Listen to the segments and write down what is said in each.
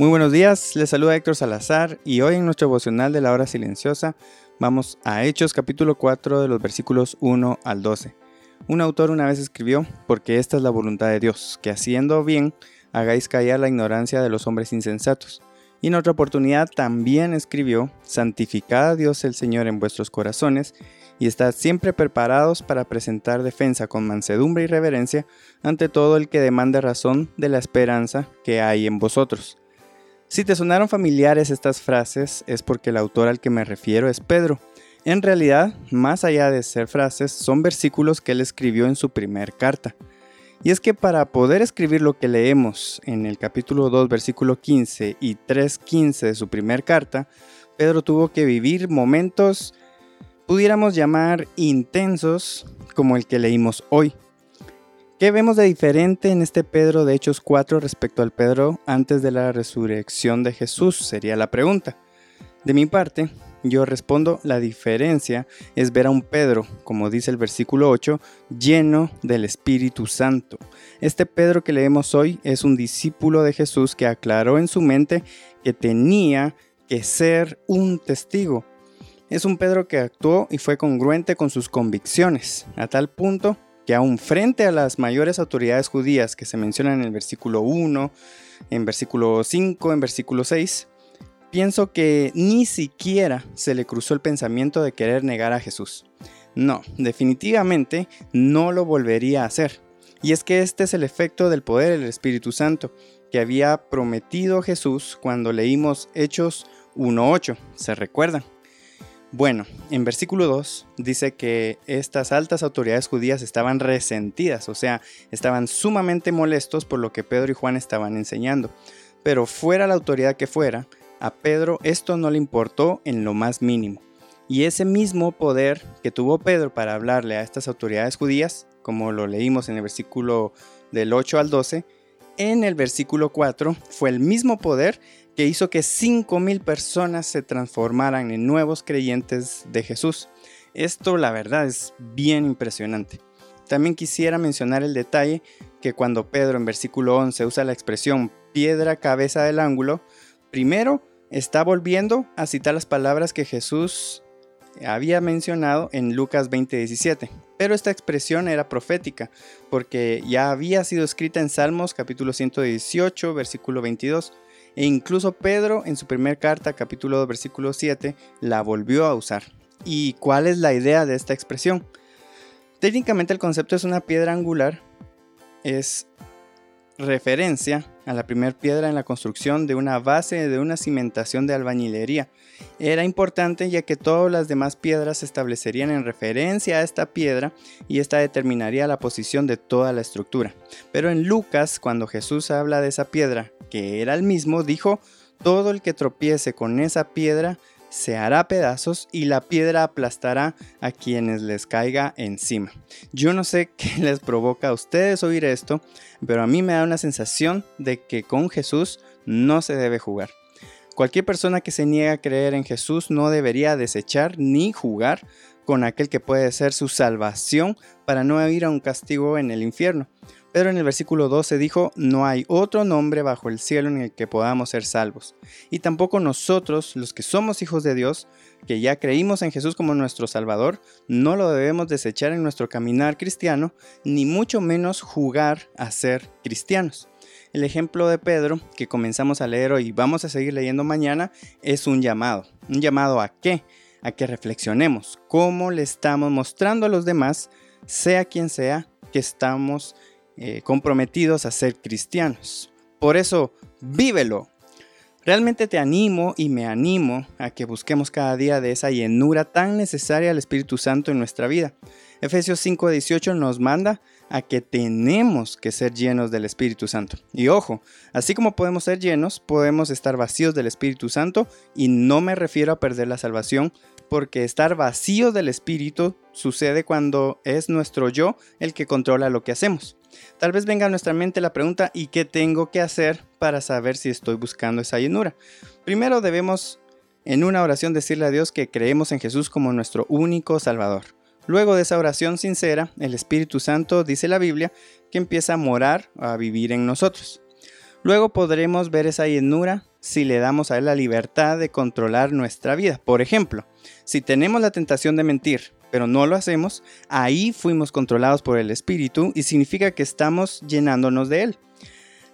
Muy buenos días, les saluda Héctor Salazar y hoy en nuestro devocional de la hora silenciosa vamos a Hechos capítulo 4 de los versículos 1 al 12. Un autor una vez escribió, porque esta es la voluntad de Dios, que haciendo bien hagáis callar la ignorancia de los hombres insensatos. Y en otra oportunidad también escribió, santificad a Dios el Señor en vuestros corazones y estad siempre preparados para presentar defensa con mansedumbre y reverencia ante todo el que demande razón de la esperanza que hay en vosotros si te sonaron familiares estas frases es porque el autor al que me refiero es Pedro. En realidad, más allá de ser frases, son versículos que él escribió en su primer carta. Y es que para poder escribir lo que leemos en el capítulo 2, versículo 15 y 3.15 de su primer carta, Pedro tuvo que vivir momentos, pudiéramos llamar intensos, como el que leímos hoy. ¿Qué vemos de diferente en este Pedro de Hechos 4 respecto al Pedro antes de la resurrección de Jesús? Sería la pregunta. De mi parte, yo respondo, la diferencia es ver a un Pedro, como dice el versículo 8, lleno del Espíritu Santo. Este Pedro que leemos hoy es un discípulo de Jesús que aclaró en su mente que tenía que ser un testigo. Es un Pedro que actuó y fue congruente con sus convicciones, a tal punto que aún frente a las mayores autoridades judías que se mencionan en el versículo 1, en versículo 5, en versículo 6, pienso que ni siquiera se le cruzó el pensamiento de querer negar a Jesús. No, definitivamente no lo volvería a hacer. Y es que este es el efecto del poder del Espíritu Santo que había prometido Jesús cuando leímos Hechos 1.8. ¿Se recuerdan? Bueno, en versículo 2 dice que estas altas autoridades judías estaban resentidas, o sea, estaban sumamente molestos por lo que Pedro y Juan estaban enseñando. Pero fuera la autoridad que fuera, a Pedro esto no le importó en lo más mínimo. Y ese mismo poder que tuvo Pedro para hablarle a estas autoridades judías, como lo leímos en el versículo del 8 al 12, en el versículo 4 fue el mismo poder que hizo que 5.000 personas se transformaran en nuevos creyentes de Jesús. Esto la verdad es bien impresionante. También quisiera mencionar el detalle que cuando Pedro en versículo 11 usa la expresión piedra cabeza del ángulo, primero está volviendo a citar las palabras que Jesús había mencionado en Lucas 20:17. Pero esta expresión era profética, porque ya había sido escrita en Salmos capítulo 118, versículo 22. E incluso Pedro en su primer carta, capítulo 2, versículo 7, la volvió a usar. ¿Y cuál es la idea de esta expresión? Técnicamente el concepto es una piedra angular, es referencia a la primera piedra en la construcción de una base de una cimentación de albañilería. Era importante ya que todas las demás piedras se establecerían en referencia a esta piedra y esta determinaría la posición de toda la estructura. Pero en Lucas, cuando Jesús habla de esa piedra, que era el mismo, dijo, todo el que tropiece con esa piedra se hará pedazos y la piedra aplastará a quienes les caiga encima. Yo no sé qué les provoca a ustedes oír esto, pero a mí me da una sensación de que con Jesús no se debe jugar. Cualquier persona que se niega a creer en Jesús no debería desechar ni jugar con aquel que puede ser su salvación para no ir a un castigo en el infierno. Pero en el versículo 12 dijo, no hay otro nombre bajo el cielo en el que podamos ser salvos. Y tampoco nosotros, los que somos hijos de Dios, que ya creímos en Jesús como nuestro Salvador, no lo debemos desechar en nuestro caminar cristiano, ni mucho menos jugar a ser cristianos. El ejemplo de Pedro, que comenzamos a leer hoy y vamos a seguir leyendo mañana, es un llamado. ¿Un llamado a qué? A que reflexionemos cómo le estamos mostrando a los demás, sea quien sea, que estamos eh, comprometidos a ser cristianos. Por eso, vívelo. Realmente te animo y me animo a que busquemos cada día de esa llenura tan necesaria al Espíritu Santo en nuestra vida. Efesios 5:18 nos manda a que tenemos que ser llenos del Espíritu Santo. Y ojo, así como podemos ser llenos, podemos estar vacíos del Espíritu Santo y no me refiero a perder la salvación, porque estar vacío del Espíritu sucede cuando es nuestro yo el que controla lo que hacemos. Tal vez venga a nuestra mente la pregunta ¿y qué tengo que hacer para saber si estoy buscando esa llenura? Primero debemos en una oración decirle a Dios que creemos en Jesús como nuestro único Salvador. Luego de esa oración sincera, el Espíritu Santo, dice la Biblia, que empieza a morar, a vivir en nosotros. Luego podremos ver esa llenura si le damos a Él la libertad de controlar nuestra vida. Por ejemplo, si tenemos la tentación de mentir, pero no lo hacemos, ahí fuimos controlados por el Espíritu y significa que estamos llenándonos de Él.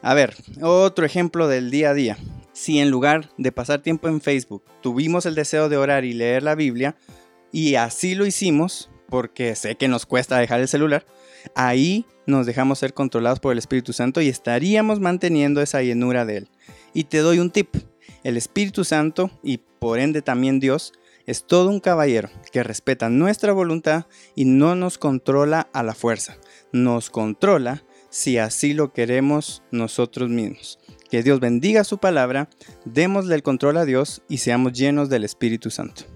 A ver, otro ejemplo del día a día. Si en lugar de pasar tiempo en Facebook tuvimos el deseo de orar y leer la Biblia, y así lo hicimos, porque sé que nos cuesta dejar el celular, ahí nos dejamos ser controlados por el Espíritu Santo y estaríamos manteniendo esa llenura de Él. Y te doy un tip. El Espíritu Santo y por ende también Dios es todo un caballero que respeta nuestra voluntad y no nos controla a la fuerza. Nos controla si así lo queremos nosotros mismos. Que Dios bendiga su palabra, démosle el control a Dios y seamos llenos del Espíritu Santo.